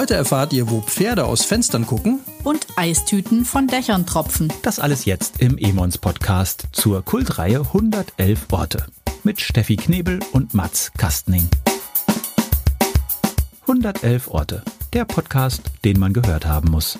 Heute erfahrt ihr, wo Pferde aus Fenstern gucken und Eistüten von Dächern tropfen. Das alles jetzt im Emons Podcast zur Kultreihe 111 Orte mit Steffi Knebel und Mats Kastning. 111 Orte, der Podcast, den man gehört haben muss.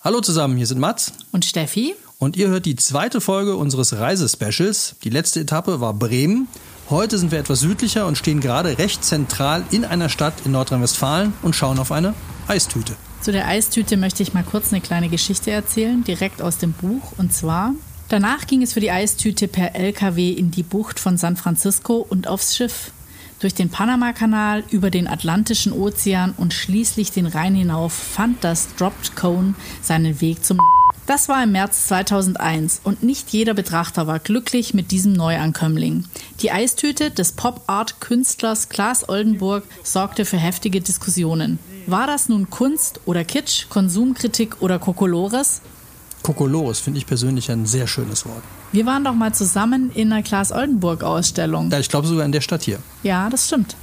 Hallo zusammen, hier sind Mats und Steffi. Und ihr hört die zweite Folge unseres Reisespecials. Die letzte Etappe war Bremen. Heute sind wir etwas südlicher und stehen gerade recht zentral in einer Stadt in Nordrhein-Westfalen und schauen auf eine Eistüte. Zu der Eistüte möchte ich mal kurz eine kleine Geschichte erzählen, direkt aus dem Buch. Und zwar, danach ging es für die Eistüte per LKW in die Bucht von San Francisco und aufs Schiff. Durch den Panamakanal, über den Atlantischen Ozean und schließlich den Rhein hinauf fand das Dropped Cone seinen Weg zum das war im März 2001 und nicht jeder Betrachter war glücklich mit diesem Neuankömmling. Die Eistüte des Pop-Art-Künstlers Klaas Oldenburg sorgte für heftige Diskussionen. War das nun Kunst oder Kitsch, Konsumkritik oder Kokolores? Kokolores finde ich persönlich ein sehr schönes Wort. Wir waren doch mal zusammen in einer Klaas Oldenburg-Ausstellung. Ja, ich glaube sogar in der Stadt hier. Ja, das stimmt.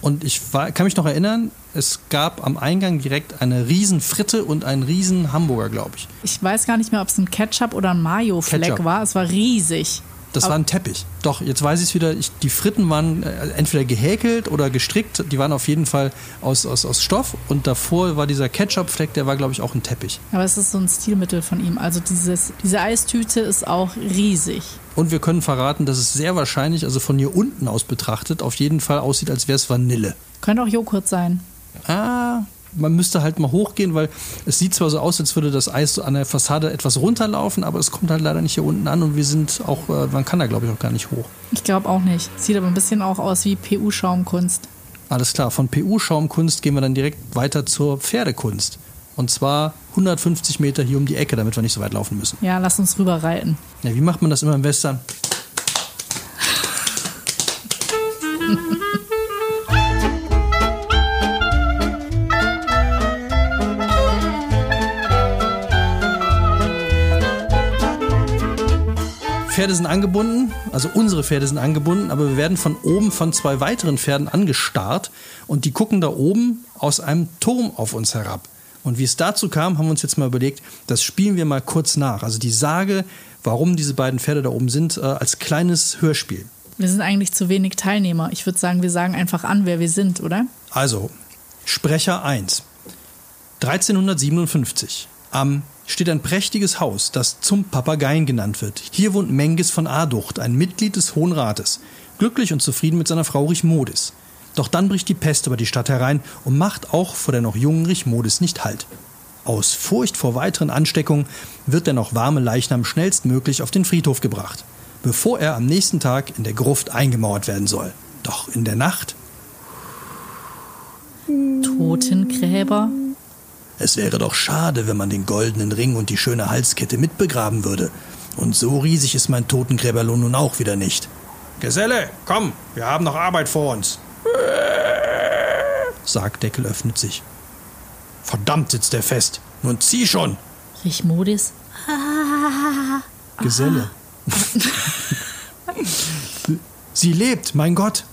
Und ich war, kann mich noch erinnern, es gab am Eingang direkt eine riesen Fritte und einen riesen Hamburger, glaube ich. Ich weiß gar nicht mehr, ob es ein Ketchup oder ein Mayo-Fleck war. Es war riesig. Das war ein Teppich. Doch, jetzt weiß ich es wieder. Ich, die Fritten waren äh, entweder gehäkelt oder gestrickt. Die waren auf jeden Fall aus, aus, aus Stoff. Und davor war dieser Ketchup-Fleck, der war, glaube ich, auch ein Teppich. Aber es ist so ein Stilmittel von ihm. Also dieses, diese Eistüte ist auch riesig. Und wir können verraten, dass es sehr wahrscheinlich, also von hier unten aus betrachtet, auf jeden Fall aussieht, als wäre es Vanille. Könnte auch Joghurt sein. Ah, man müsste halt mal hochgehen, weil es sieht zwar so aus, als würde das Eis so an der Fassade etwas runterlaufen, aber es kommt halt leider nicht hier unten an und wir sind auch, äh, man kann da glaube ich auch gar nicht hoch. Ich glaube auch nicht. Sieht aber ein bisschen auch aus wie PU-Schaumkunst. Alles klar, von PU-Schaumkunst gehen wir dann direkt weiter zur Pferdekunst. Und zwar 150 Meter hier um die Ecke, damit wir nicht so weit laufen müssen. Ja, lass uns rüber reiten. Ja, wie macht man das immer im Western? Pferde sind angebunden, also unsere Pferde sind angebunden, aber wir werden von oben von zwei weiteren Pferden angestarrt und die gucken da oben aus einem Turm auf uns herab. Und wie es dazu kam, haben wir uns jetzt mal überlegt, das spielen wir mal kurz nach. Also die Sage, warum diese beiden Pferde da oben sind, äh, als kleines Hörspiel. Wir sind eigentlich zu wenig Teilnehmer. Ich würde sagen, wir sagen einfach an, wer wir sind, oder? Also, Sprecher 1. 1357. Am steht ein prächtiges Haus, das zum Papageien genannt wird. Hier wohnt Menges von Aducht, ein Mitglied des Hohen Rates, glücklich und zufrieden mit seiner Frau Richmodis. Doch dann bricht die Pest über die Stadt herein und macht auch vor der noch jungen Richmodis nicht Halt. Aus Furcht vor weiteren Ansteckungen wird der noch warme Leichnam schnellstmöglich auf den Friedhof gebracht, bevor er am nächsten Tag in der Gruft eingemauert werden soll. Doch in der Nacht. Totengräber es wäre doch schade, wenn man den goldenen Ring und die schöne Halskette mitbegraben würde. Und so riesig ist mein Totengräberlohn nun auch wieder nicht. Geselle, komm, wir haben noch Arbeit vor uns. Sargdeckel öffnet sich. Verdammt sitzt der fest. Nun zieh schon. Richmodis. Geselle. Sie lebt, mein Gott.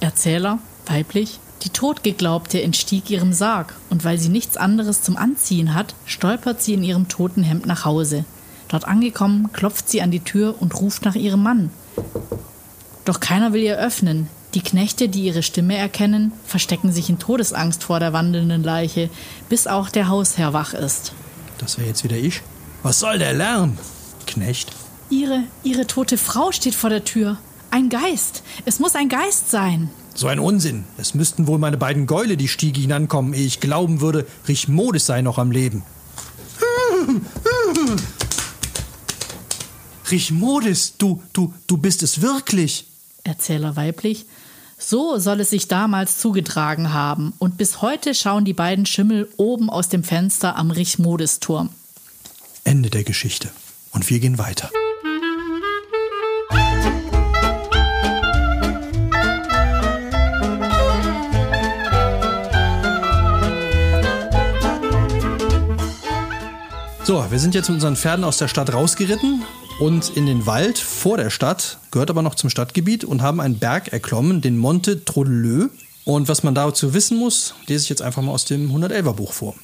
Erzähler, weiblich. Die Totgeglaubte entstieg ihrem Sarg, und weil sie nichts anderes zum Anziehen hat, stolpert sie in ihrem toten Hemd nach Hause. Dort angekommen, klopft sie an die Tür und ruft nach ihrem Mann. Doch keiner will ihr öffnen. Die Knechte, die ihre Stimme erkennen, verstecken sich in Todesangst vor der wandelnden Leiche, bis auch der Hausherr wach ist. Das wäre jetzt wieder ich. Was soll der Lärm? Knecht. Ihre, ihre tote Frau steht vor der Tür. Ein Geist. Es muss ein Geist sein. So ein Unsinn. Es müssten wohl meine beiden Gäule die Stiege hinankommen, ehe ich glauben würde, Richmodis sei noch am Leben. Richmodis, du, du, du bist es wirklich. Erzähler weiblich. So soll es sich damals zugetragen haben, und bis heute schauen die beiden Schimmel oben aus dem Fenster am Richmodis-Turm. Ende der Geschichte. Und wir gehen weiter. So, wir sind jetzt mit unseren Pferden aus der Stadt rausgeritten und in den Wald vor der Stadt, gehört aber noch zum Stadtgebiet und haben einen Berg erklommen, den Monte Trodeleux. Und was man dazu wissen muss, lese ich jetzt einfach mal aus dem 111er Buch vor.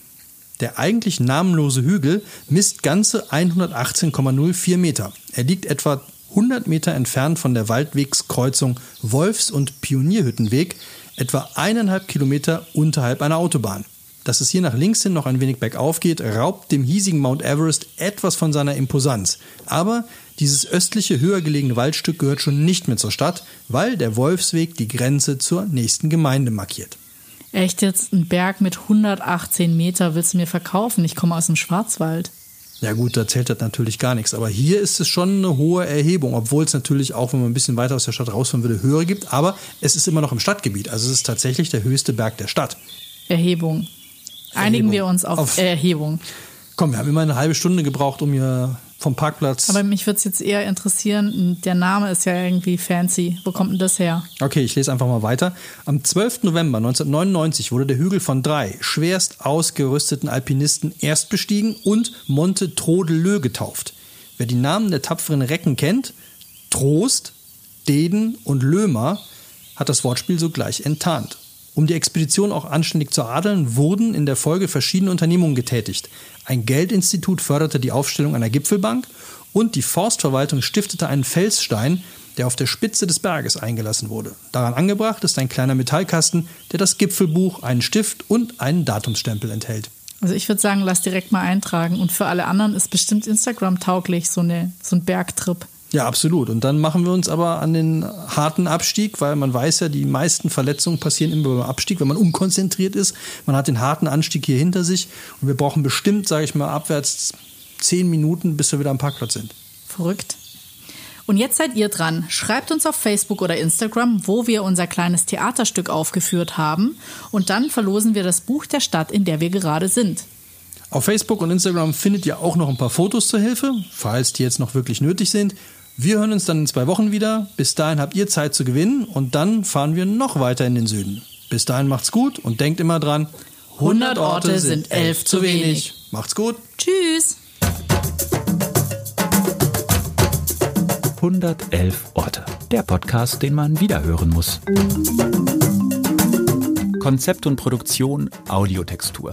Der eigentlich namenlose Hügel misst ganze 118,04 Meter. Er liegt etwa 100 Meter entfernt von der Waldwegskreuzung Wolfs- und Pionierhüttenweg, etwa eineinhalb Kilometer unterhalb einer Autobahn. Dass es hier nach links hin noch ein wenig bergauf geht, raubt dem hiesigen Mount Everest etwas von seiner Imposanz. Aber dieses östliche, höher gelegene Waldstück gehört schon nicht mehr zur Stadt, weil der Wolfsweg die Grenze zur nächsten Gemeinde markiert. Echt jetzt ein Berg mit 118 Meter willst du mir verkaufen? Ich komme aus dem Schwarzwald. Ja gut, da zählt das natürlich gar nichts. Aber hier ist es schon eine hohe Erhebung, obwohl es natürlich auch, wenn man ein bisschen weiter aus der Stadt rausfahren würde, höhere gibt. Aber es ist immer noch im Stadtgebiet. Also es ist tatsächlich der höchste Berg der Stadt. Erhebung. Einigen Erhebung. wir uns auf, Auf- Erhebung. Komm, wir haben immer eine halbe Stunde gebraucht, um hier vom Parkplatz. Aber mich würde es jetzt eher interessieren, der Name ist ja irgendwie fancy. Wo kommt denn das her? Okay, ich lese einfach mal weiter. Am 12. November 1999 wurde der Hügel von drei schwerst ausgerüsteten Alpinisten erst bestiegen und Monte Trodelö getauft. Wer die Namen der tapferen Recken kennt, Trost, Deden und Lömer, hat das Wortspiel sogleich enttarnt. Um die Expedition auch anständig zu adeln, wurden in der Folge verschiedene Unternehmungen getätigt. Ein Geldinstitut förderte die Aufstellung einer Gipfelbank und die Forstverwaltung stiftete einen Felsstein, der auf der Spitze des Berges eingelassen wurde. Daran angebracht ist ein kleiner Metallkasten, der das Gipfelbuch, einen Stift und einen Datumsstempel enthält. Also ich würde sagen, lass direkt mal eintragen. Und für alle anderen ist bestimmt Instagram tauglich, so, eine, so ein Bergtrip. Ja, absolut. Und dann machen wir uns aber an den harten Abstieg, weil man weiß ja, die meisten Verletzungen passieren immer beim Abstieg, wenn man unkonzentriert ist. Man hat den harten Anstieg hier hinter sich und wir brauchen bestimmt, sage ich mal, abwärts zehn Minuten, bis wir wieder am Parkplatz sind. Verrückt. Und jetzt seid ihr dran. Schreibt uns auf Facebook oder Instagram, wo wir unser kleines Theaterstück aufgeführt haben. Und dann verlosen wir das Buch der Stadt, in der wir gerade sind. Auf Facebook und Instagram findet ihr auch noch ein paar Fotos zur Hilfe, falls die jetzt noch wirklich nötig sind. Wir hören uns dann in zwei Wochen wieder. Bis dahin habt ihr Zeit zu gewinnen und dann fahren wir noch weiter in den Süden. Bis dahin macht's gut und denkt immer dran, 100 Orte sind elf zu wenig. Macht's gut. Tschüss! 111 Orte. Der Podcast, den man wiederhören muss. Konzept und Produktion Audiotextur.